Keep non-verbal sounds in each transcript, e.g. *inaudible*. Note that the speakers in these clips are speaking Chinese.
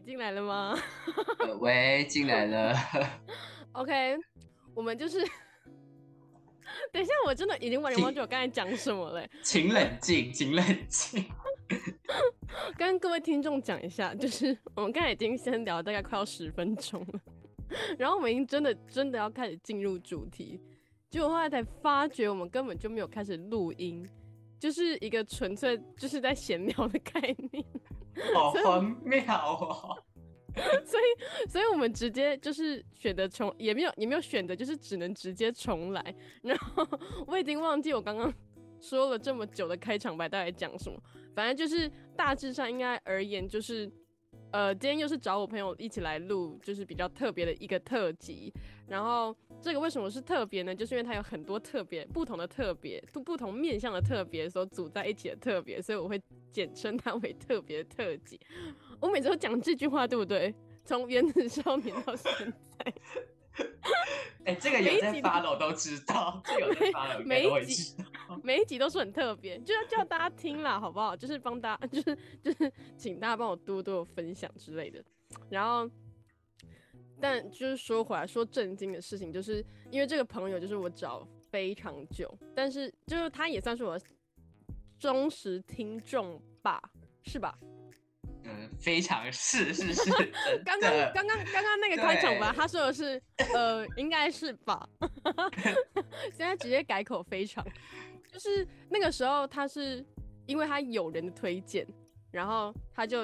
你进来了吗？呃 *laughs* 喂，进来了。*laughs* OK，我们就是，*laughs* 等一下，我真的已经完全忘记我刚才讲什么了。请冷静，请冷静。跟各位听众讲一下，就是我们刚才已经先聊了大概快要十分钟了，然后我们已经真的真的要开始进入主题，结果后来才发觉我们根本就没有开始录音，就是一个纯粹就是在闲聊的概念。*laughs* 好荒谬哦！*laughs* 所以，所以我们直接就是选择重，也没有也没有选择，就是只能直接重来。然后我已经忘记我刚刚说了这么久的开场白到底讲什么，反正就是大致上应该而言就是，呃，今天又是找我朋友一起来录，就是比较特别的一个特辑。然后这个为什么是特别呢？就是因为它有很多特别不同的特别，不不同面向的特别所组在一起的特别，所以我会简称它为特别特辑。我每次都讲这句话，对不对？从原子少年到现在，*laughs* 哎、这个有在每一集都 follow 都知道，这个有在 follow 每都会一集知道。每一集都是很特别，就要叫大家听啦，好不好？就是帮大家，*laughs* 就是就是请大家帮我多多分享之类的。然后，但就是说回来说震惊的事情，就是因为这个朋友就是我找非常久，但是就是他也算是我忠实听众吧，是吧？嗯，非常是是是，*laughs* 刚刚刚刚刚刚那个开场吧，他说的是呃，应该是吧。*laughs* 现在直接改口非常，就是那个时候他是因为他有人的推荐，然后他就，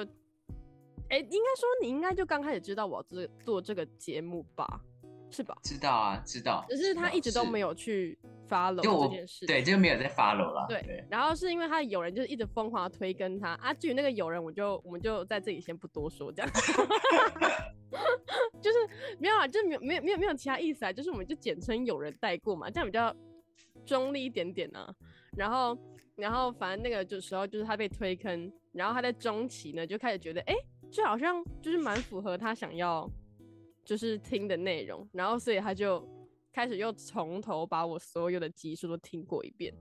哎、应该说你应该就刚开始知道我这做这个节目吧，是吧？知道啊，知道。只是他一直都没有有去 follow 就这件事，对，就没有在 follow 了。对对，然后是因为他友人就是一直疯狂的推跟他啊，至于那个友人，我就我们就在这里先不多说，这样，*laughs* 就是没有啊，就是没有没有没有没有其他意思啊，就是我们就简称有人带过嘛，这样比较中立一点点呢。然后然后反正那个就时候就是他被推坑，然后他在中期呢就开始觉得，哎、这好像就是蛮符合他想要就是听的内容，然后所以他就开始又从头把我所有的集数都听过一遍。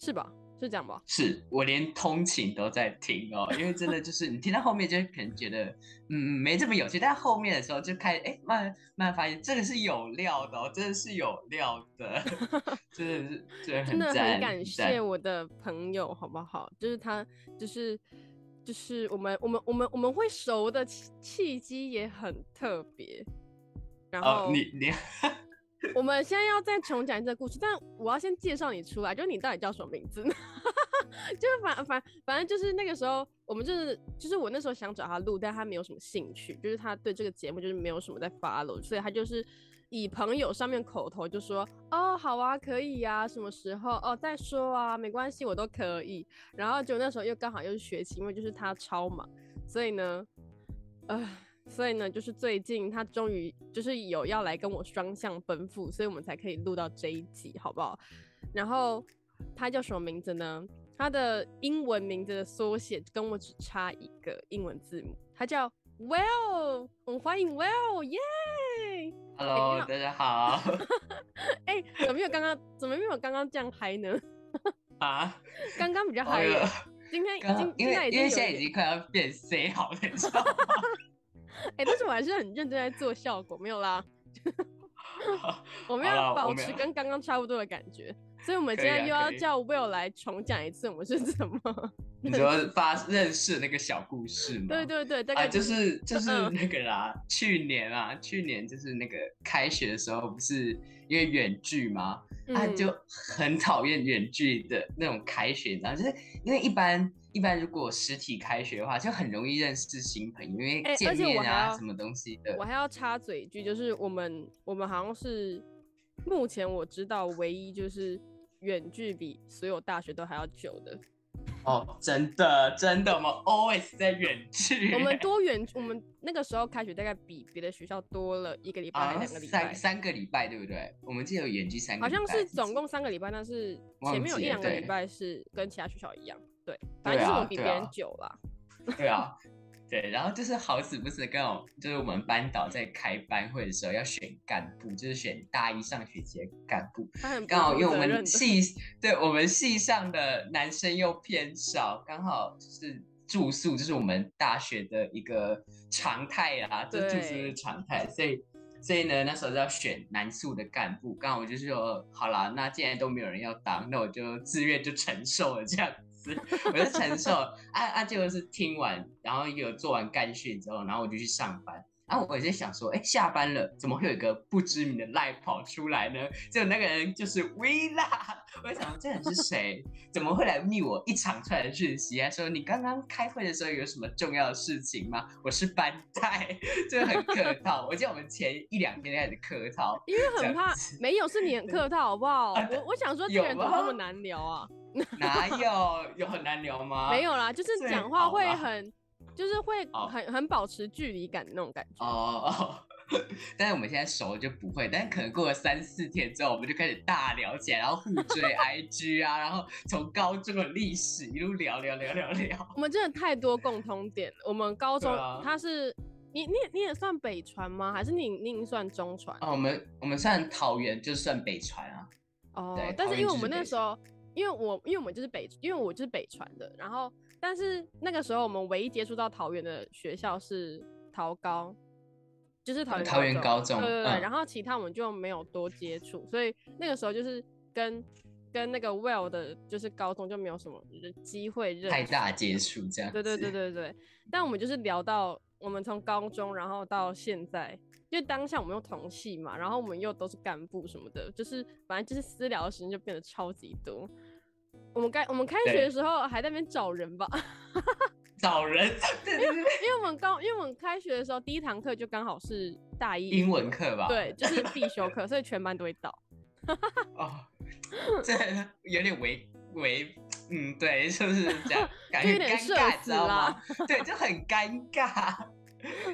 是吧？是这样吧？是我连通勤都在听哦，因为真的就是你听到后面就可能觉得嗯没这么有趣，但后面的时候就开始哎慢慢慢发现这个是有料的哦，真的是有料的，*laughs* 真的是真的真的很感谢我的朋友，好不好？就是他，就是就是我们我们我们我们会熟的契契机也很特别。然后、哦，你你我们现在要再重讲这个故事，但我要先介绍你出来，就是你到底叫什么名字呢？*laughs* 就是反反反正就是那个时候，我们就是就是我那时候想找他录，但他没有什么兴趣，就是他对这个节目就是没有什么在 follow，所以他就是以朋友上面口头就说哦好啊可以呀、什么时候哦再说啊没关系我都可以，然后就那时候又刚好又是学期，因为就是他超忙，所以呢，呃。所以呢，就是最近他终于就是有要来跟我双向奔赴，所以我们才可以录到这一集，好不好？然后他叫什么名字呢？他的英文名字的缩写跟我只差一个英文字母，他叫 Well，我们欢迎 Well，耶！Hello，大家好 *laughs* 哎、怎么没有刚刚怎么没有刚刚这样嗨呢？啊，刚刚比较嗨今天已刚经因为因为现在已经快要变 C 好了，你知道吗？*laughs* 哎、但是我还是很认真在做效果，没有啦。*laughs* 我们要保持跟刚刚差不多的感觉，所以我们今天又要叫 Will 来重讲一次我们是怎么。*laughs* 你说发认识那个小故事吗？对对对，大概啊，就是就是嗯那个啦，去年啊，去年就是那个开学的时候，不是因为远距吗？他嗯就很讨厌远距的那种开学，你知道，就是因为一般一般如果实体开学的话，就很容易认识新朋友，因为见面啊什么东西的我。还要插嘴一句，就是我们我们好像是目前我知道唯一就是远距比所有大学都还要久的。哦，真的真的，我们 always 在远距，我们 *laughs* 多远，我们那个时候开学大概比别的学校多了一个礼拜两个礼拜三，三个礼拜，对不对？我们记得有远距三个好礼拜，像是总共三个礼拜，但是前面有一两个礼拜是跟其他学校一样。对，反正就是我比别人久了。对啊，对，然后就是好死不死，刚好就是我们班导在开班会的时候要选干部，就是选大一上学期的干部，刚好因为我们系对我们系上的男生又偏少，刚好就是住宿，这是我们大学的一个常态啊，这住宿对是常态，所以所以呢，那时候就要选男宿的干部，刚好我就是说，好啦，那既然都没有人要当，那我就自愿就承受了这样子，我就承受，啊啊，结果是听完，然后有做完干训之后，然后我就去上班。啊，我也在想说，哎，下班了，怎么会有一个不知名的赖跑出来呢？结果那个人就是 Villa，我在想这人是谁？怎么会来密我一长串的讯息啊？说你刚刚开会的时候有什么重要的事情吗？我是班带，就很客套。我记得我们前一两天开始客套，因为很怕子没有是你很客套好不好？啊 *laughs* 我我想说这个人怎么那么难聊啊？*laughs* 哪有有很难聊吗？没有啦，就是讲话会很，就是会哦很很保持距离感的那种感觉。哦哦。*laughs* 但是我们现在熟了就不会，但是可能过了三四天之后，我们就开始大聊起来，然后互追 *laughs* IG 啊，然后从高中的历史一路聊聊聊聊聊。我们真的太多共通点了。我们高中啊他是你你你也算北传吗？还是你你已经算中传？哦，我们我们算桃园就算北传啊，哦对，但是因为我们那时候，因为我因为我们就是北，因为我就是北传的，然后但是那个时候我们唯一接触到桃园的学校是桃高，就是桃园桃园高中对对对，嗯然后其他我们就没有多接触，所以那个时候就是跟跟那个 Well 的，就是高中就没有什么机会认太大接触这样。对对对。对对，但我们就是聊到我们从高中，然后到现在，因为当下我们又同系嘛，然后我们又都是干部什么的，就是反正就是私聊的时间就变得超级多。我们开我们开学的时候还在那边找人吧，*laughs* 找人，*laughs* 对对对，因为我们刚因为我们开学的时候第一堂课就刚好是大一英文课吧？对，就是必修课，所以全班都会到。*laughs* 哦，这有点为为，嗯，对，就是这样，感就觉尴有点社尬，知道吗？对，就很尴尬，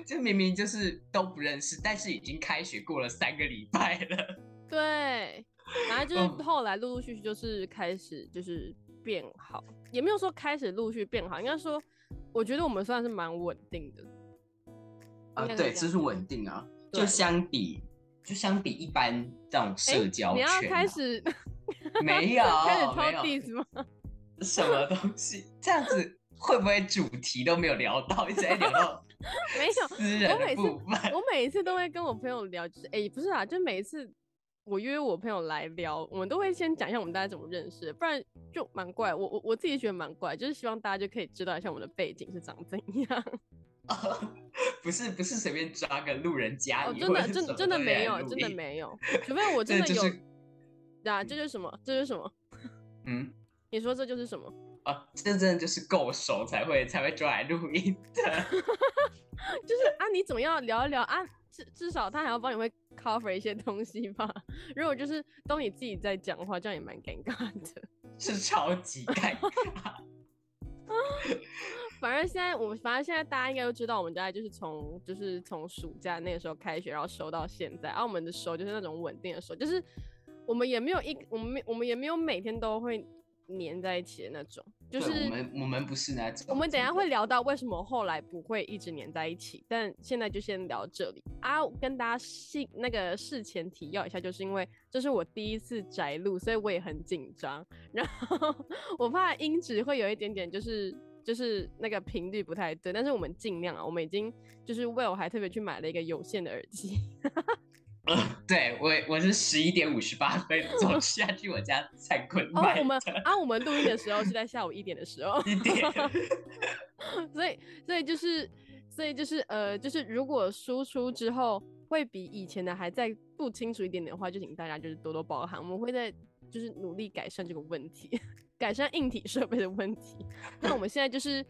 就明明就是都不认识，但是已经开学过了三个礼拜了。对，然后就是哦后来陆陆续续就是开始就是变好，也没有说开始陆续变好，应该说我觉得我们算是蛮稳定的。啊，对，是这是稳定啊，就相比就相比一般这种哎社交你要开始没 *laughs* 有开始偷没有 diss 吗？*laughs* 什么东西，这样子会不会主题都没有聊到，一直在聊到没有，私人我每次？我每一次都会跟我朋友聊，就是哎、不是啊，就每一次我约我朋友来聊，我们都会先讲一下我们大家怎么认识，不然就蛮怪。我我我自己觉得蛮怪，就是希望大家就可以知道一下我们的背景是长怎样。*laughs* 不是不是随便抓个路人甲哦，真的真真的没有，真的音没有，除非我 *laughs* 真的有。这就是啊，这就是什么？这就是什么？*laughs* 嗯你说这就是什么？啊，这真的就是够熟才会才会抓来录音的。就是啊，你总要聊一聊啊，至至少他还要帮你会 cover 一些东西吧。如果就是都你自己在讲的话，这样也蛮尴尬的。是超级尴尬。*laughs* 反正现在我们，反正现在大家应该都知道，我们大概就是从就是从暑假那个时候开学，然后收到现在。然、后我们的收就是那种稳定的收，就是我们也没有一我们我们也没有每天都会黏在一起的那种，就是我们我们不是那种。我们等一下会聊到为什么后来不会一直黏在一起，但现在就先聊这里啊。跟大家细那个事前提要一下，就是因为这是我第一次宅录，所以我也很紧张，然后我怕音质会有一点点就是。就是那个频率不太对，但是我们尽量啊，我们已经就是 Will 还特别去买了一个有线的耳机，*laughs* 呃，对我我是十一点五十八分 *laughs* 走下去我家灿坤哦，买我们啊，我们录音的时候是在下午一点的时候，一点。*laughs* 所以，所以就是，所以就是，呃，就是如果输出之后会比以前的还再不清楚一点点的话，就请大家就是多多包涵，我们会在就是努力改善这个问题，改善硬体设备的问题。那我们现在就是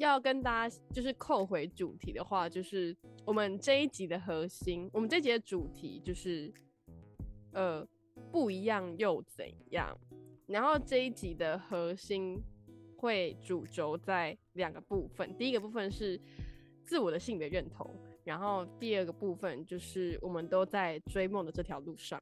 要跟大家就是扣回主题的话，就是我们这一集的核心，我们这一集的主题就是，呃，不一样又怎样？然后这一集的核心会主轴在两个部分，第一个部分是自我的性别认同，然后第二个部分就是我们都在追梦的这条路上。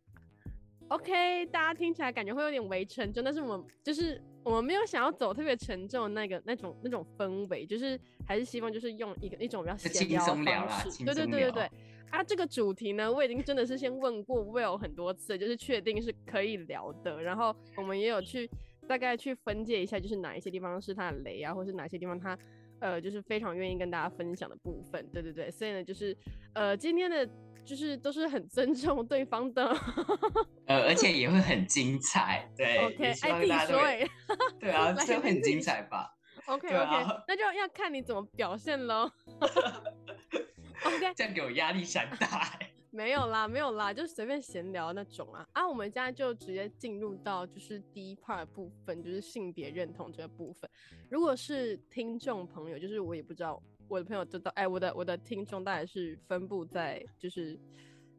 OK，大家听起来感觉会有点围城，真的是我们就是我们没有想要走特别沉重的那个那种那种氛围，就是还是希望就是用一个一种比较闲聊的松聊啦方式，轻对对对对对。啊，这个主题呢，我已经真的是先问过 Will 很多次，就是确定是可以聊的。然后我们也有去大概去分界一下，就是哪一些地方是他的雷啊，或是哪些地方他呃，就是非常愿意跟大家分享的部分。对对对，所以呢，就是呃，今天的就是都是很尊重对方的，*laughs* 呃，而且也会很精彩。对，OK，爱弟说，对啊，*laughs* 这很精彩吧？*laughs* OK OK，那就要看你怎么表现喽。OK，这样给我压力山大。没有啦，没有啦，就随便闲聊那种啊啊！我们现在就直接进入到就是第一 part 部分，就是性别认同这个部分。如果是听众朋友，就是我也不知道我的朋友知道，哎，我的我的听众大概是分布在就是。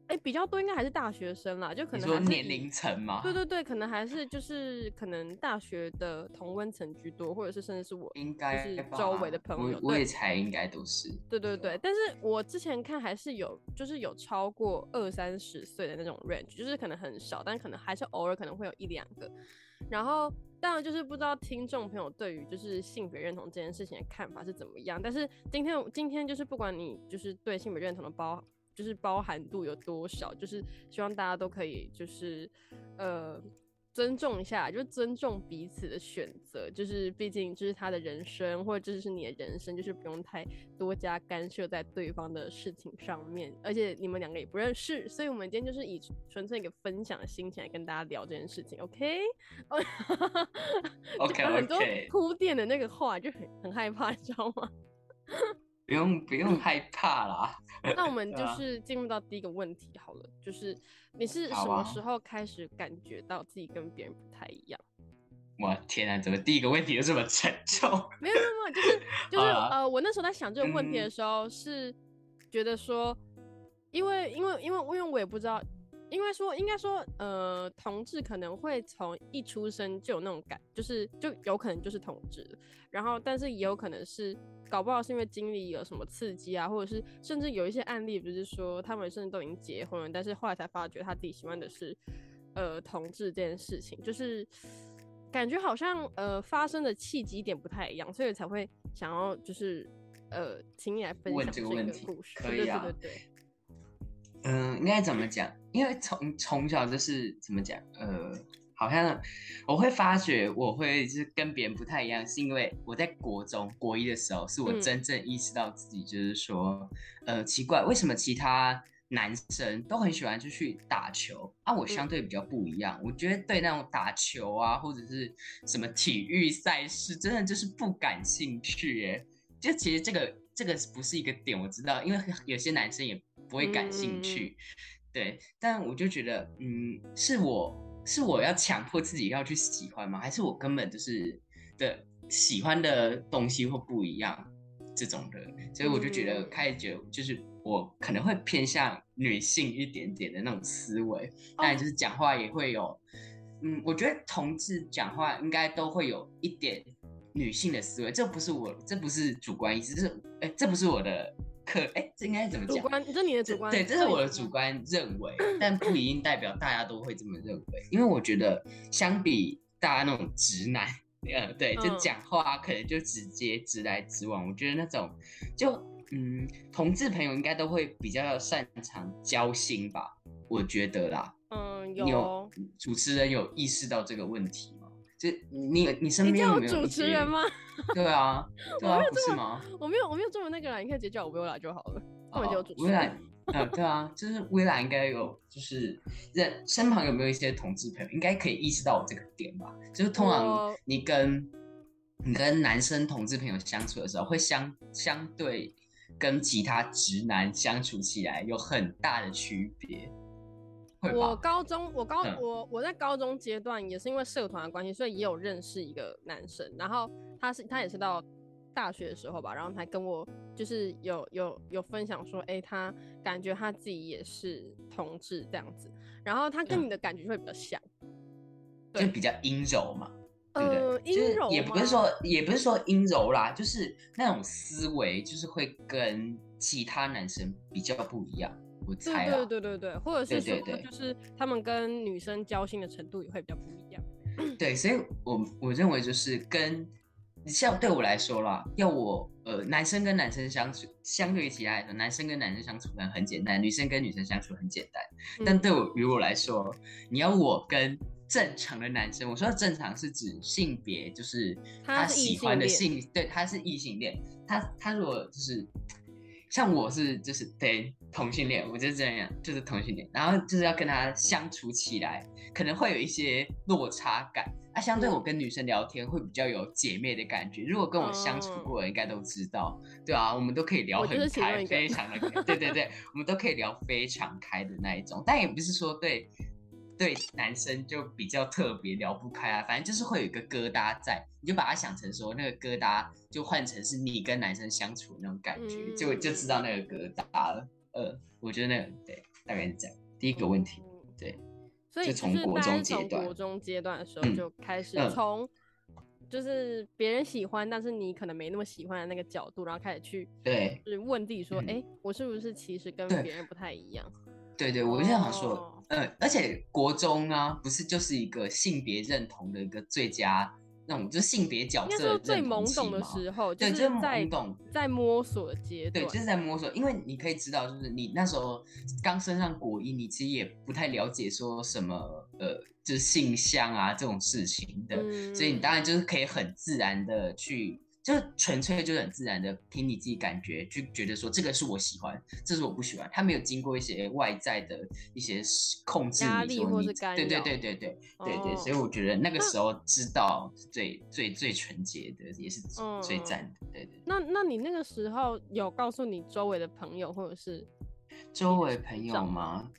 哎，比较多应该还是大学生啦，就可能说年龄层嘛。对对对，可能还是就是可能大学的同温层居多，或者是甚至是我应该是周围的朋友，我也猜应该都是。对对对，但是我之前看还是有，就是有超过二三十岁的那种 range，就是可能很少，但可能还是偶尔可能会有一两个。然后当然就是不知道听众朋友对于就是性别认同这件事情的看法是怎么样，但是今天今天就是不管你就是对性别认同的包。就是包含度有多少，就是希望大家都可以，就是呃尊重一下，就尊重彼此的选择。就是毕竟这是他的人生，或者这是你的人生，就是不用太多加干涉在对方的事情上面。而且你们两个也不认识，所以我们今天就是以纯粹一个分享的心情来跟大家聊这件事情。*laughs* OK，OK，很多铺垫的那个话就很很害怕，你知道吗？不用不用害怕啦。*laughs* 那我们就是进入到第一个问题好了，就是你是什么时候开始感觉到自己跟别人不太一样？我天啊，怎么第一个问题就这么沉重？没有没有没有，就是 *laughs* 就是呃，我那时候在想这个问题的时候，是觉得说，因为因为因为因为我也不知道。因为说，应该说，呃，同志可能会从一出生就有那种感，就是就有可能就是同志，然后但是也有可能是搞不好是因为经历有什么刺激啊，或者是甚至有一些案例，不是说他们甚至都已经结婚了，但是后来才发觉他自己喜欢的是呃同志这件事情，就是感觉好像呃发生的契机点不太一样，所以才会想要就是呃请你来分享这个故事，可以啊，对对对。嗯，应该怎么讲？因为从从小就是怎么讲？呃，好像我会发觉我会就是跟别人不太一样，是因为我在国中国一的时候，是我真正意识到自己就是说，呃，奇怪，为什么其他男生都很喜欢就去打球啊？我相对比较不一样，我觉得对那种打球啊或者是什么体育赛事，真的就是不感兴趣耶。就其实这个这个不是一个点，我知道，因为有些男生也。不会感兴趣，对，但我就觉得，嗯，是我是我要强迫自己要去喜欢吗？还是我根本就是的喜欢的东西会不一样这种的？所以我就觉得开始觉得，就是我可能会偏向女性一点点的那种思维，当然就是讲话也会有，嗯，我觉得同志讲话应该都会有一点女性的思维，这不是我，这不是主观意思，是哎，这不是我的。可哎，这应该怎么讲？主观，这你的主观。对，这是我的主观认为，但不一定代表大家都会这么认为。因为我觉得，相比大家那种直男，呃，对，就讲话可能就直接直来直往。我觉得那种，就嗯，同志朋友应该都会比较擅长交心吧？我觉得啦。嗯，有。主持人有意识到这个问题。就你你身边有没有主持人吗？对啊，*laughs* 对啊，不是吗？我没有我没有这么那个啦，你可以直接叫我薇拉就好了。*laughs* 哦，微来，*laughs* 嗯，对啊，就是微来应该有，就是人身旁有没有一些同志朋友，应该可以意识到我这个点吧？就是通常你跟你跟男生同志朋友相处的时候，会相相对跟其他直男相处起来有很大的区别。我高中，我高我我在高中阶段也是因为社团的关系，所以也有认识一个男生。然后他是他也是到大学的时候吧，然后他跟我就是有有有分享说，哎，他感觉他自己也是同志这样子。然后他跟你的感觉会比较像，就比较阴柔嘛，对不对？阴柔也不是说也不是说阴柔啦，就是那种思维就是会跟其他男生比较不一样。对对对对对，或者是说，就是他们跟女生交心的程度也会比较不一样。对，所以我我认为就是跟像对我来说啦，要我呃男生跟男生相处，相对于其他来说，男生跟男生相处可能很简单，女生跟女生相处很简单。但对我于我来说，你要我跟正常的男生，我说的正常是指性别，就是他喜欢的性性，对，他是异性恋。他他如果就是像我是就是对同性恋，我就是这样，就是同性恋，然后就是要跟他相处起来，可能会有一些落差感。啊，相对嗯我跟女生聊天会比较有姐妹的感觉。如果跟我相处哦过的应该都知道，对啊，我们都可以聊很开，非常的开，对对对，我们都可以聊非常开的那一种。但也不是说对对男生就比较特别聊不开啊，反正就是会有一个疙瘩在，你就把它想成说那个疙瘩就换成是你跟男生相处的那种感觉，嗯就就知道那个疙瘩了。呃，我觉得那个对，大概是这样。第一个问题，嗯对，所以就从国中阶段国中阶段的时候嗯就开始嗯从，就是别人喜欢，但是你可能没那么喜欢的那个角度，然后开始去对就是问自己说，嗯哎、我是不是其实跟对别人不太一样？对对，我就想说，哦呃，而且国中啊，不是就是一个性别认同的一个最佳那种，就是性别角色说最懵懂的时候，对就是懵懂在摸索阶段对，就是在摸索，因为你可以知道，就是你那时候刚升上国一，你其实也不太了解说什么呃，就是性向啊这种事情的，所以你当然就是可以很自然的去，就纯粹就是很自然的凭你自己感觉去觉得说这个是我喜欢，这是我不喜欢，他没有经过一些外在的一些控制你说你力对对对对对对对，哦所以我觉得那个时候知道最最最纯洁的，也是嗯最赞的，对对。那那你那个时候有告诉你周围的朋友，或者是周围朋友吗？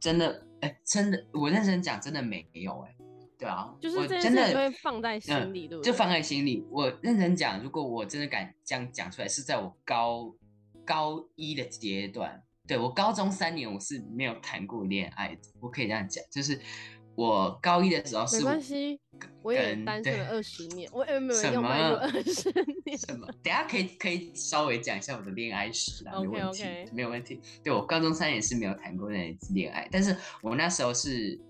真的，哎、真的，我认真讲，真的没有、哎，对啊，就是我真的会放在心嗯里，对不对？就放在心里。我认真讲，如果我真的敢这样讲出来，是在我高高一的阶段。对我高中三年我是没有谈过恋爱的，我可以这样讲，就是我高一的时候没是关系，我也单身了二十年，我也没有什么二十年。什么？等下可以可以稍微讲一下我的恋爱史啦，没 OK，问题没有问题。对我高中三年是没有谈过一次恋爱，但是我那时候是，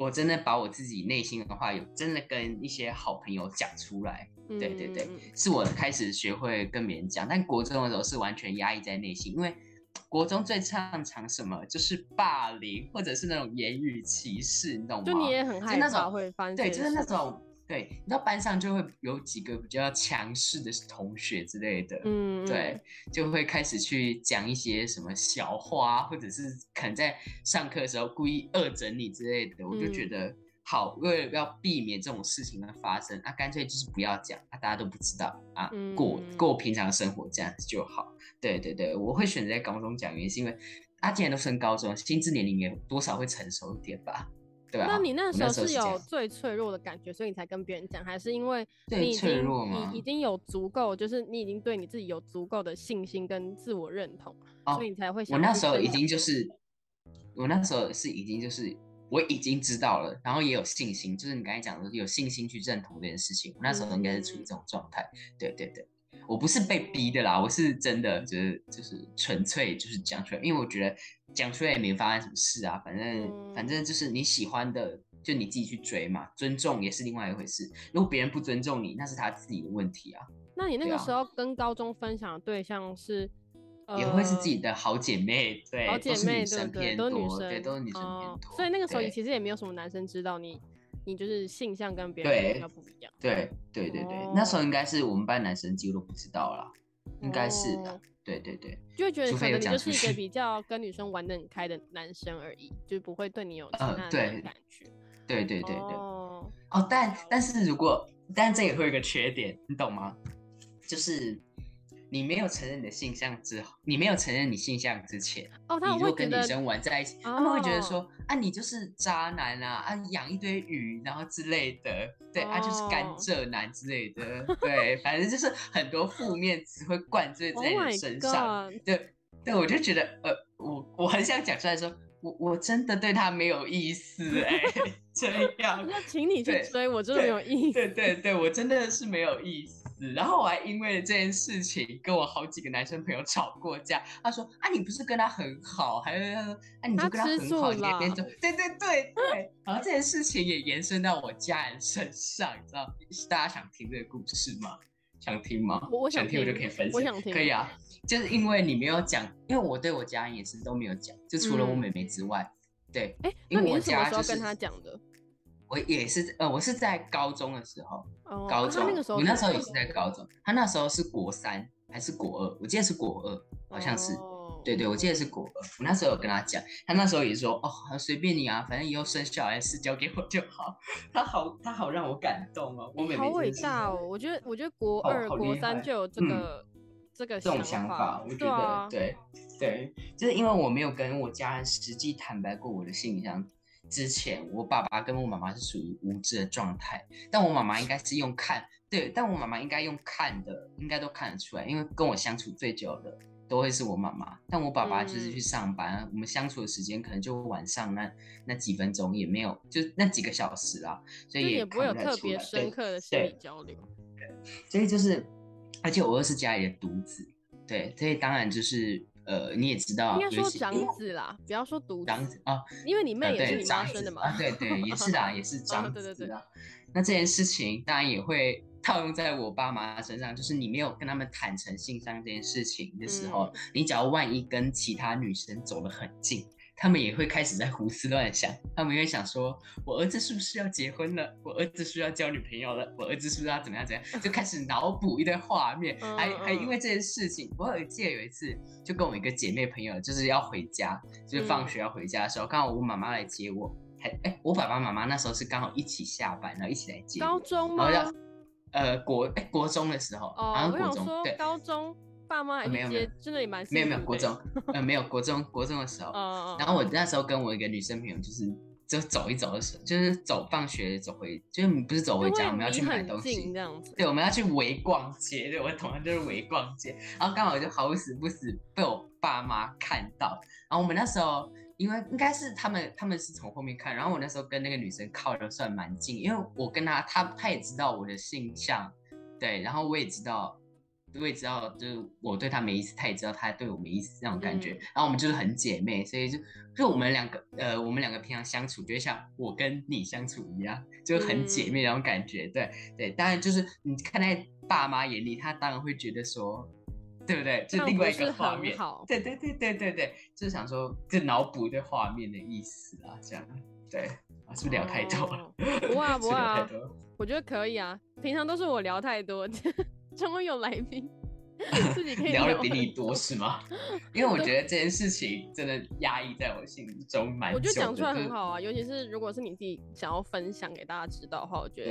我真的把我自己内心的话有真的跟一些好朋友讲出来。对对对是我开始学会跟别人讲，但国中的时候是完全压抑在内心，因为国中最擅长什么就是霸凌或者是那种言语歧视，你懂吗？就你也很害怕会发生对，就是那种对，你知道班上就会有几个比较强势的同学之类的，嗯，对，就会开始去讲一些什么小话，或者是可能在上课的时候故意恶整你之类的，我就觉嗯。得好，为了要避免这种事情的发生，啊，干脆就是不要讲，啊，大家都不知道啊，过嗯。过平常生活这样子就好。对对对，我会选择在高中讲，原因是因为啊，既然都升高中，心智年龄也多少会成熟一点吧，对吧、那你那时候是有最脆弱的感觉，所以你才跟别人讲，还是因为最你已经脆弱吗你已经有足够，就是你已经对你自己有足够的信心跟自我认同，哦所以你才会想我那时候已经就是，我那时候是已经就是我已经知道了，然后也有信心，就是你刚才讲的有信心去认同这件事情。我那时候应该是处于这种状态，对对对，我不是被逼的啦，我是真的就是就是纯粹就是讲出来，因为我觉得讲出来也没发生什么事啊，反正、反正就是你喜欢的。就你自己去追嘛，尊重也是另外一回事。如果别人不尊重你，那是他自己的问题啊。那你那个时候跟高中分享的对象是，也会是自己呃的好姐妹，对，好姐妹，对都是女生？偏多，生，对，都是女生偏哦多。所以那个时候对其实也没有什么男生知道你，你就是性向跟别人比较不一样。对对对对，那时候哦应该是我们班男生几乎都不知道啦，应该是的。哦对对对，就会觉得可能你就是一个比较跟女生玩的很开的男生而已，就是不会对你有其他的那呃对种感觉。对对对对。哦，哦，但但是如果，但这也会有一个缺点，你懂吗？就是你没有承认你的性向之后，你没有承认你性向之前，哦，他你如果跟女生玩在一起，他们会觉得哦说啊，你就是渣男啊，啊养一堆鱼，然后之类的，对啊，就是甘哦蔗男之类的，对，反正就是很多负面词汇灌醉 *laughs* Oh 在你身上对，对，我就觉得，呃，我我很想讲出来说，我我真的对他没有意思、*laughs* 哎，这样，*laughs* 那请你去对追，我真的没有意思。对对对，我真的是没有意思。然后我还因为这件事情跟我好几个男生朋友吵过架。他说：“啊，你不是跟他很好，还有他说啊，你就跟他很好，你也变成对对对对。”然后这件事情也延伸到我家人身上，你知道？大家想听这个故事吗？想听吗？我我想想听，我就可以分享。我想听可以啊，就是因为你没有讲，因为我对我家人也是都没有讲，就除了我嗯妹妹之外，对，哎，因为我那你是什么家就是时候跟他讲的？我也是，呃，我是在高中的时候，哦，高中，啊那个时候我那时候也是在高中，他那时候是国三还是国二？我记得是国二，好像是。哦对对，我记得是国二。我那时候有跟他讲，他那时候也说，哦，随便你啊，反正以后生小孩的事交给我就好。他好，他好让我感动哦。我妹妹好伟大哦！我觉得，我觉得国二、国三就有这嗯个、这个这种想法法，，我觉得、对啊，对对，就是因为我没有跟我家人实际坦白过我的性向。之前我爸爸跟我妈妈是属于无知的状态，但我妈妈应该是用看，对，但我妈妈应该用看的，应该都看得出来，因为跟我相处最久的都会是我妈妈，但我爸爸就是嗯去上班，我们相处的时间可能就晚上那那几分钟，也没有就那几个小时啊，所以就也不会有特别深刻的心理对交流。所以就是，而且我又是家里的独子，对，所以当然就是呃，你也知道，应该说长子啦，不要说独长子啊，因为你妹也是你妈生的嘛。啊，对对，也是的，也是 *laughs* 长对对对子啊。那这件事情当然也会套用在我爸妈身上，就是你没有跟他们坦诚性上这件事情的时候，嗯你只要万一跟其他女生走得很近。他们也会开始在胡思乱想，他们会想说：“我儿子是不是要结婚了？我儿子是不是要交女朋友了？我儿子是不是要怎么样怎么样？”就开始脑补一堆画面，嗯还还因嗯为这件事情，我有记得有一次，就跟我一个姐妹朋友，就是要回家，就是放嗯学要回家的时候，刚好我妈妈来接我，还哎，我爸爸妈妈那时候是刚好一起下班，然后一起来接我。高中吗然后？要呃国哎国中的时候，好哦，像国中对，高中爸妈没有没有接，真的也蛮没有没有国中，呃没有国中国中的时候，嗯，然后我那时候跟我一个女生朋友就是。就走一走的时候，就是走放学走回，就是不是走回家，我们要去买很东西近，这样子。对，我们要去围逛街，对我同样就是围逛街，然后刚好就好死不死被我爸妈看到，然后我们那时候因为应该是他们他们是从后面看，然后我那时候跟那个女生靠的算蛮近，因为我跟她，她她也知道我的性向，对，然后我也知道。我也知道，就是我对她没意思，她也知道她对我没意思那种感觉。嗯然后我们就是很姐妹，所以就就我们两个，呃，我们两个平常相处就会像我跟你相处一样，就是很姐嗯妹那种感觉。对对，当然就是你看在爸妈眼里，他当然会觉得说，对不对？就另外一个画面。很好。对对对对对对，就是想说，就脑补一个画面的意思啊，这样。对，啊，是不是聊太多了？哦不啊不 *laughs* 啊。我觉得可以啊，平常都是我聊太多，*laughs* 终于有来宾 *laughs* 自己可以聊的比你多是吗？*laughs* 因为我觉得这件事情真的压抑在我心中蛮久的。我觉得讲出来很好啊，尤其是如果是你自己想要分享给大家知道的话，我觉得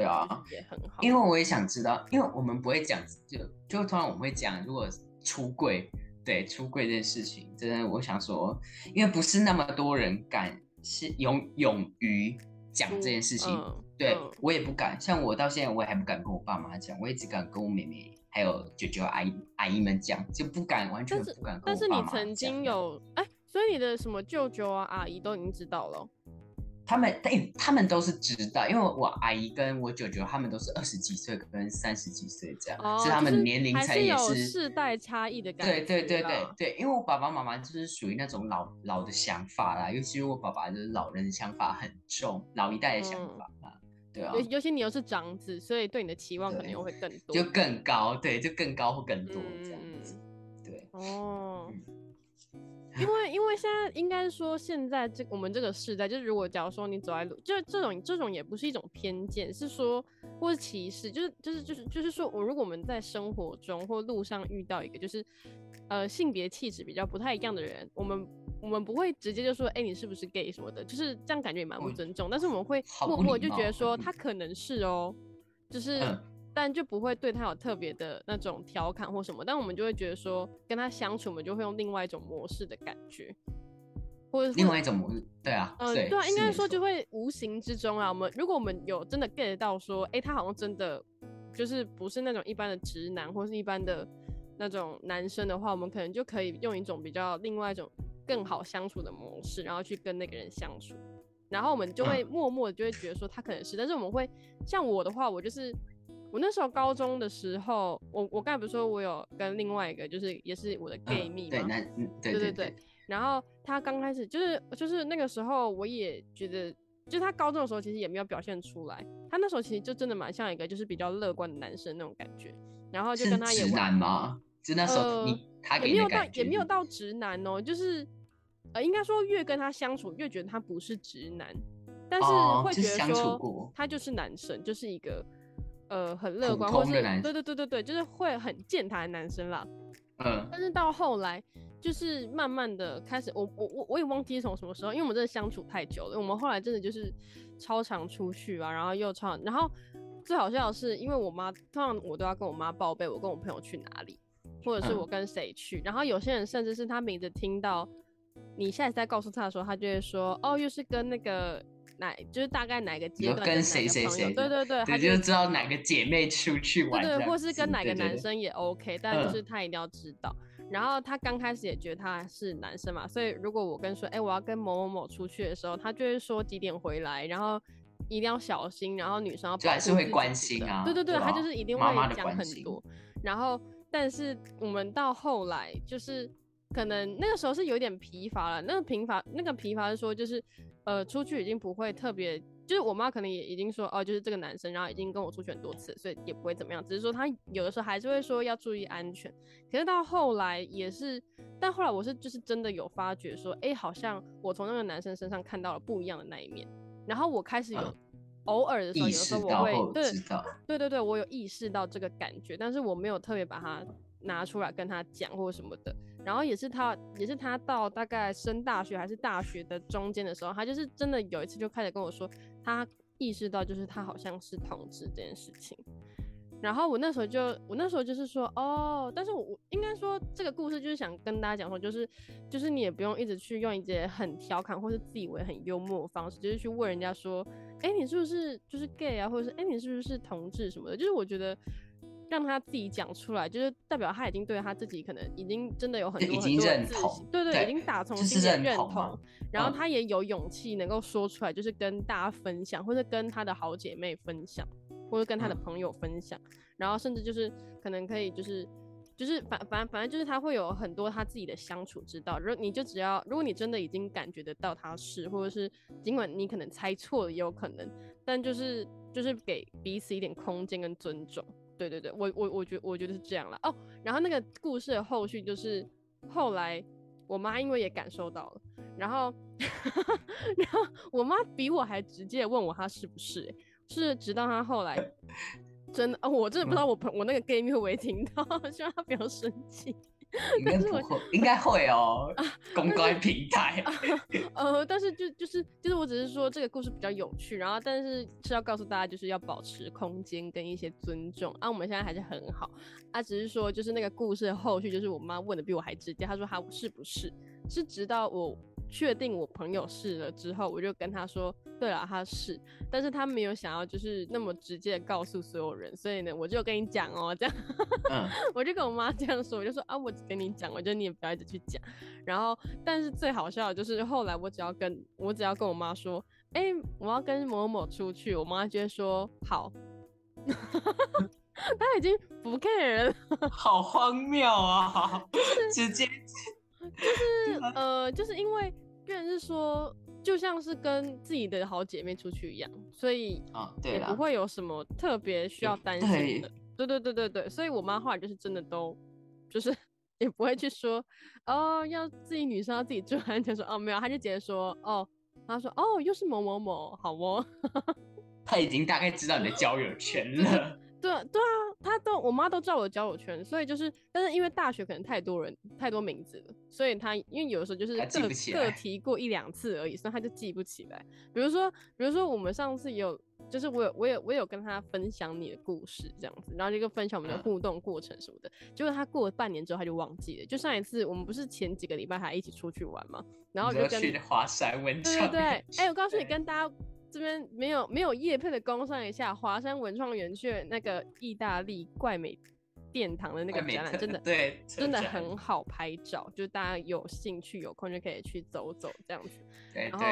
也很好。因为我也想知道，因为我们不会讲，就就通常我们会讲，如果出柜，对出柜这件事情，真的我想说，因为不是那么多人敢是勇勇于讲这件事情，嗯对、嗯我也不敢，像我到现在我也还不敢跟我爸妈讲，我也只敢跟我妹妹还有舅舅阿姨阿姨们讲，就不敢完全不敢跟但是你曾经有哎、所以你的什么舅舅啊、阿姨都已经知道了哦。他们，哎、他们都是知道，因为我阿姨跟我舅舅他们都是二十几岁跟三十几岁这样，哦，是他就是们年龄才也是世代差异的感觉对对对对啦对，因为我爸爸妈妈就是属于那种老老的想法啦，尤其是我爸爸就是老人的想法很重，老一代的想嗯法啦，对啊尤，尤其你又是长子，所以对你的期望可能又会更多。就更高，对，就更高或更多嗯这样子，对，因为因为现在应该说现在这我们这个时代，就是如果假如说你走在路，就这种这种也不是一种偏见，是说或是歧视，就是就是就是就是说我如果我们在生活中或路上遇到一个就是呃性别气质比较不太一样的人，我们。我们不会直接就说，哎、你是不是 gay 什么的，就是这样感觉也蛮不尊重。但是我们会好默默就觉得说，嗯他可能是哦，就是嗯但就不会对他有特别的那种调侃或什么，但我们就会觉得说跟他相处，我们就会用另外一种模式的感觉，或者另外一种模式，对啊，嗯、对对啊，应该说就会会无形之中啊，我们如果我们有真的 get 到说，哎、他好像真的就是不是那种一般的直男或是一般的那种男生的话，我们可能就可以用一种比较另外一种更好相处的模式，然后去跟那个人相处。然后我们就会默默的就会觉得说他可能是，但是我们会像我的话，我就是我那时候高中的时候，我我刚才不是说我有跟另外一个就是也是我的 gay 蜜对嘛，嗯对对对，然后他刚开始就是就是那个时候，我也觉得，就是他高中的时候其实也没有表现出来，他那时候其实就真的蛮像一个就是比较乐观的男生那种感觉，然后就跟他也直男吗？就那时候呃你他也没有到也没有到直男哦，就是呃应该说越跟他相处越觉得他不是直男，但是哦会觉得说他就是男生，就是一个呃很乐观，或是对对对对对，就是会很健谈的男生啦。嗯，但是到后来，就是慢慢的开始，我我我我也忘记从什么时候，因为我们真的相处太久了，我们后来真的就是超常出去啊，然后又超，然后最好笑的是，因为我妈通常我都要跟我妈报备我跟我朋友去哪里，或者是嗯我跟谁去，然后有些人甚至是他名字听到你下一次再告诉他的时候，他就会说，哦，又是跟那个哪，就是大概哪个阶段跟谁谁谁对对对，他对，就知道哪个姐妹出去玩对对，或是跟哪个男生也 OK，但就嗯是他一定要知道。然后他刚开始也觉得他是男生嘛，所以如果我跟说，哎、我要跟某某某出去的时候，他就会说几点回来，然后一定要小心，然后女生要就还是会关心啊对对对，他就是一定会讲很多。然后，但是我们到后来就是可能那个时候是有点疲乏了，那个疲乏那个疲乏是说就是呃出去已经不会特别，就是我妈可能也已经说哦，就是这个男生，然后已经跟我出去很多次，所以也不会怎么样，只是说他有的时候还是会说要注意安全。可是到后来也是，但后来我是就是真的有发觉说，哎、好像我从那个男生身上看到了不一样的那一面，然后我开始有。嗯偶尔的时候，有的时候我会对，对对对，我有意识到这个感觉，但是我没有特别把它拿出来跟他讲或什么的。然后也是他，也是他到大概升大学还是大学的中间的时候，他就是真的有一次就开始跟我说，他意识到就是他好像是同志这件事情。然后我那时候就，我那时候就是说，哦，但是我应该说这个故事就是想跟大家讲说，就是就是你也不用一直去用一些很调侃或是自以为很幽默的方式，就是去问人家说，哎，你是不是就是 gay 啊，或者是哎，你是不是同志什么的？就是我觉得让他自己讲出来，就是代表他已经对他自己可能已经真的有很多很多认同信，对对，对已经打从就是心里认认同然后嗯他也有勇气能够说出来，就是跟大家分享，或者跟他的好姐妹分享，或者跟他的嗯朋友分享，然后甚至就是可能可以就是。就是反反反正就是他会有很多他自己的相处之道，如果你就只要如果你真的已经感觉得到他是，或者是尽管你可能猜错了也有可能，但就是就是给彼此一点空间跟尊重。对对对，我我我觉我觉得是这样了哦。然后那个故事的后续就是后来我妈因为也感受到了，然后 *laughs* 然后我妈比我还直接问我她是不是、欸，是直到她后来真的哦，我真的不知道我朋我那个 gay 蜜会不会听到，*laughs* 希望她不要生气。应该不会，应该会哦，*laughs* 公关平台，*laughs* 呃，但是就就是就是我只是说这个故事比较有趣，然后但是是要告诉大家就是要保持空间跟一些尊重啊。我们现在还是很好啊，只是说就是那个故事的后续，就是我妈问的比我还直接，她说她是不是？是直到我确定我朋友是了之后，我就跟她说，对了，他是，但是他没有想要就是那么直接的告诉所有人，所以呢，我就跟你讲哦，这样。嗯，*laughs* 我就跟我妈这样说，我就说啊，我只跟你讲，我觉得你也不要一直去讲。然后，但是最好笑的就是后来我只要跟我只要跟我妈说，哎、我要跟某某出去，我妈就会说好。*laughs* 她已经不 care 了，*laughs* 好荒谬啊！直接就是呃，就是因为变成是说，就像是跟自己的好姐妹出去一样，所以啊，对也不，会有什么特别需要担心的。对对对对对，所以我妈后来就是真的都就是 *laughs* 也不会去说哦，要自己女生要自己注意安全，说哦没有，她就直接说哦，她说哦又是某某某，好哦，*laughs* 她已经大概知道你的交友圈了。*laughs* 对啊对啊，她都我妈都知道我的交友圈，所以就是，但是因为大学可能太多人太多名字了，所以她因为有的时候就是各各提过一两次而已，所以她就记不起来。比如说比如说我们上次也有。就是我有我有我有跟她分享你的故事这样子，然后就跟分享我们的嗯互动过程什么的。结果她过了半年之后，她就忘记了。就上一次我们不是前几个礼拜还一起出去玩嘛，然后就跟去华山文对创对对，哎、园我告诉你，跟大家这边没有没有叶配的工商一下，华山文创园区那个意大利怪美殿堂的那个展览，真的对，*laughs* 真的很好拍照，就是大家有兴趣有空就可以去走走这样子。然后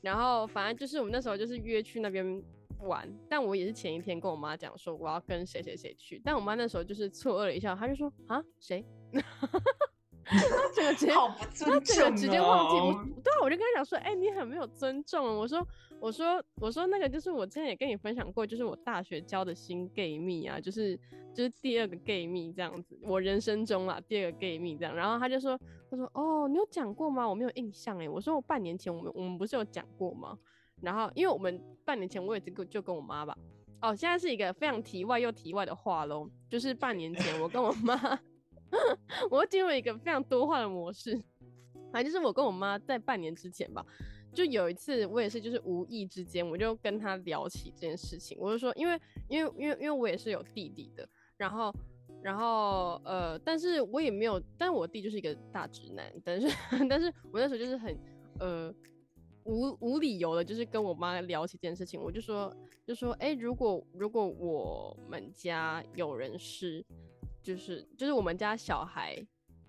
然后反正就是我们那时候就是约去那边玩，但我也是前一天跟我妈讲说我要跟谁谁谁去，但我妈那时候就是错愕了一下，她就说啊谁？*laughs* *laughs* 她整个直接好不他尊重整个直接忘记我哦，对啊，我就跟他讲说，哎、你很没有尊重哦。我说，我说，我说那个就是我之前也跟你分享过，就是我大学交的新 gay 蜜啊，就是就是第二个 gay 蜜这样子，我人生中啊第二个 gay 蜜这样。然后他就说，他说哦，你有讲过吗？我没有印象哎。我说我半年前我们我们不是有讲过吗？然后因为我们半年前我也就跟就跟我妈吧，哦，现在是一个非常题外又题外的话喽，就是半年前我跟我妈，*laughs* 我会进入一个非常多话的模式，反正就是我跟我妈在半年之前吧。就有一次，我也是就是无意之间，我就跟她聊起这件事情。我就说，因为因为因为因为我也是有弟弟的，然后然后呃，但是我也没有，但我弟就是一个大直男，但是 *laughs* 但是我那时候就是很呃无无理由的，就是跟我妈聊起这件事情。我就说就说，哎，如果如果我们家有人是就是就是我们家小孩，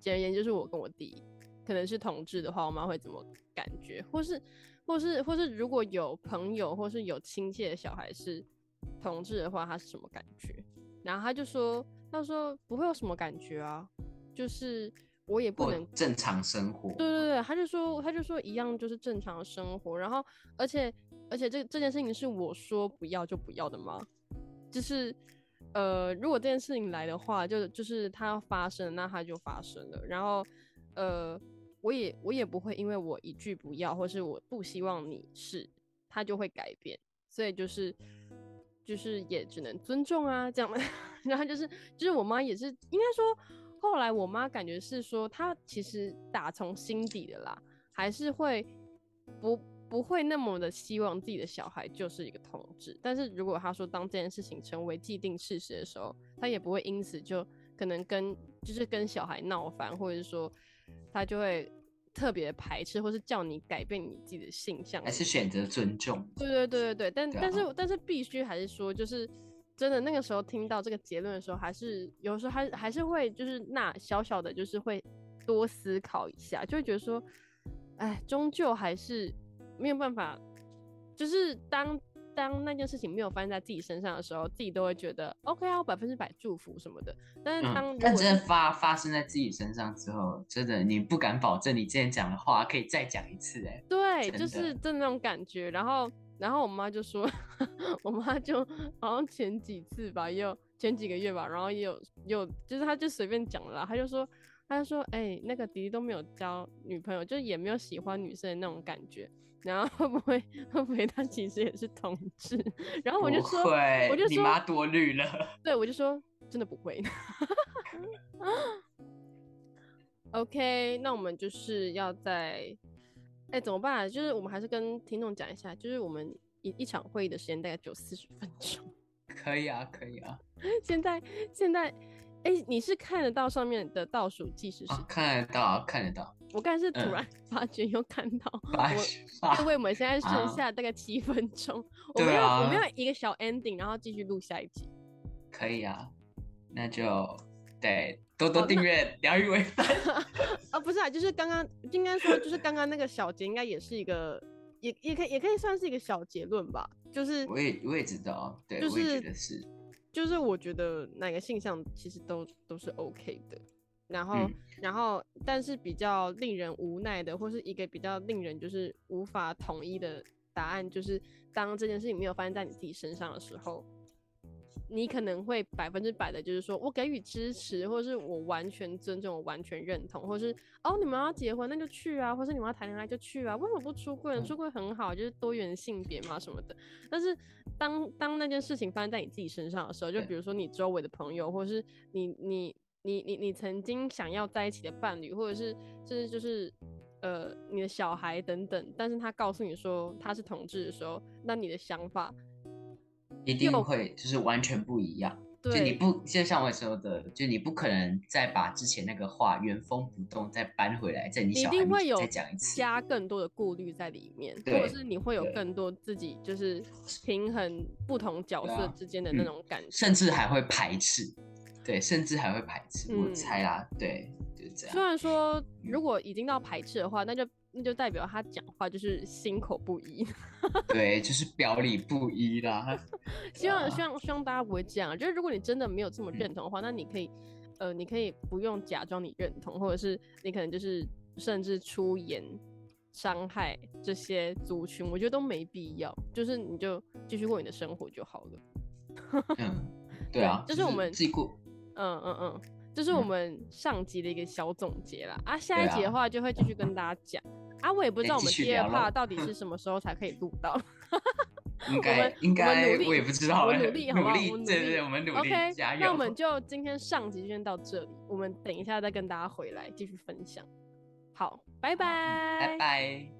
简而言之就是我跟我弟。可能是同志的话，我妈会怎么感觉？或是，或是，或是，如果有朋友或是有亲戚的小孩是同志的话，他是什么感觉？然后他就说，他说不会有什么感觉啊，就是我也不能正常生活。对对对，他就说，他就说一样就是正常生活。然后，而且，而且这这件事情是我说不要就不要的吗？就是，呃，如果这件事情来的话，就就是它要发生，那它就发生了。然后，呃。我也我也不会因为我一句不要，或是我不希望你是，他就会改变，所以就是就是也只能尊重啊，这样。*laughs* 然后就是就是我妈也是，应该说后来我妈感觉是说，她其实打从心底的啦，还是会不不会那么的希望自己的小孩就是一个同志。但是如果他说当这件事情成为既定事实的时候，他也不会因此就可能跟就是跟小孩闹翻，或者是说。他就会特别排斥，或是叫你改变你自己的性向，还是选择尊重？对对对对对，但但是但是必须还是说，就是真的那个时候听到这个结论的时候，还是有时候还还是会就是那小小的，就是会多思考一下，就会觉得说，哎，终究还是没有办法，就是当。当那件事情没有发生在自己身上的时候，自己都会觉得 OK 啊，我百分之百祝福什么的。但是当但真的发发生在自己身上之后，真的你不敢保证你之前讲的话可以再讲一次哎。对，就是真的那种感觉。然后然后我妈就说，*laughs* 我妈就好像前几次吧，也有前几个月吧，然后也有有就是她就随便讲了，她就说她就说哎，那个迪迪都没有交女朋友，就也没有喜欢女生的那种感觉。然后会不会会不会他其实也是同志？然后我就说，我就说你妈多虑了。*laughs* 对，我就说真的不会。*laughs* OK，那我们就是要在哎怎么办？啊？就是我们还是跟听众讲一下，就是我们一一场会议的时间大概只有四十分钟。*laughs* 可以啊，可以啊。现在现在哎，你是看得到上面的倒数计时时间？看得到，看得到。我刚才是突然发觉又看到，*laughs* 我因为我们现在剩下大概七分钟，我们要我们要一个小 ending，然后继续录下一集。可以啊，那就对多多订阅疗愈微分。啊，不是啊，就是刚刚应该说，就是刚刚那个小节，应该也是一个，也也可以也可以算是一个小结论吧。就是我也我也知道，对，我也觉得是，就是我觉得哪个性向其实都都是 OK 的。然后，然后，但是比较令人无奈的，或是一个比较令人就是无法统一的答案，就是当这件事情没有发生在你自己身上的时候，你可能会百分之百的，就是说我给予支持，或者是我完全尊重，我完全认同，或是哦，你们要结婚那就去啊，或是你们要谈恋爱就去啊，为什么不出柜？出柜很好，就是多元性别嘛什么的。但是当当那件事情发生在你自己身上的时候，就比如说你周围的朋友，或是你你。你你你曾经想要在一起的伴侣，或者是甚至就是呃你的小孩等等，但是他告诉你说他是同志的时候，那你的想法一定会就是完全不一样。就你不就像我说的，就你不可能再把之前那个话原封不动再搬回来，在你小孩再讲一次，加更多的顾虑在里面，或者是你会有更多自己就是平衡不同角色之间的那种感觉，甚至还会排斥。对，甚至还会排斥，我猜啦。对，就是这样。虽然说，如果已经到排斥的话，那就那就代表他讲话就是心口不一。*laughs* 对，就是表里不一啦。*laughs* 希望希望希望大家不会这样。就是如果你真的没有这么认同的话，那你可以呃，你可以不用假装你认同，或者是你可能就是甚至出言伤害这些族群，我觉得都没必要。就是你就继续过你的生活就好了。*laughs* 嗯，对啊，就是我们自己过。嗯嗯嗯，这是我们上集的一个小总结啦。啊，下一集的话就会继续跟大家讲啊，我也不知道我们第二聊咯 part 到底是什么时候才可以录到。*laughs* 应该们我们应该努力我也不知道欸，我们努力好不好努力我们努力对对对，我们努力 OK，加油。那我们就今天上集就先到这里，我们等一下再跟大家回来继续分享。好，拜拜，拜拜。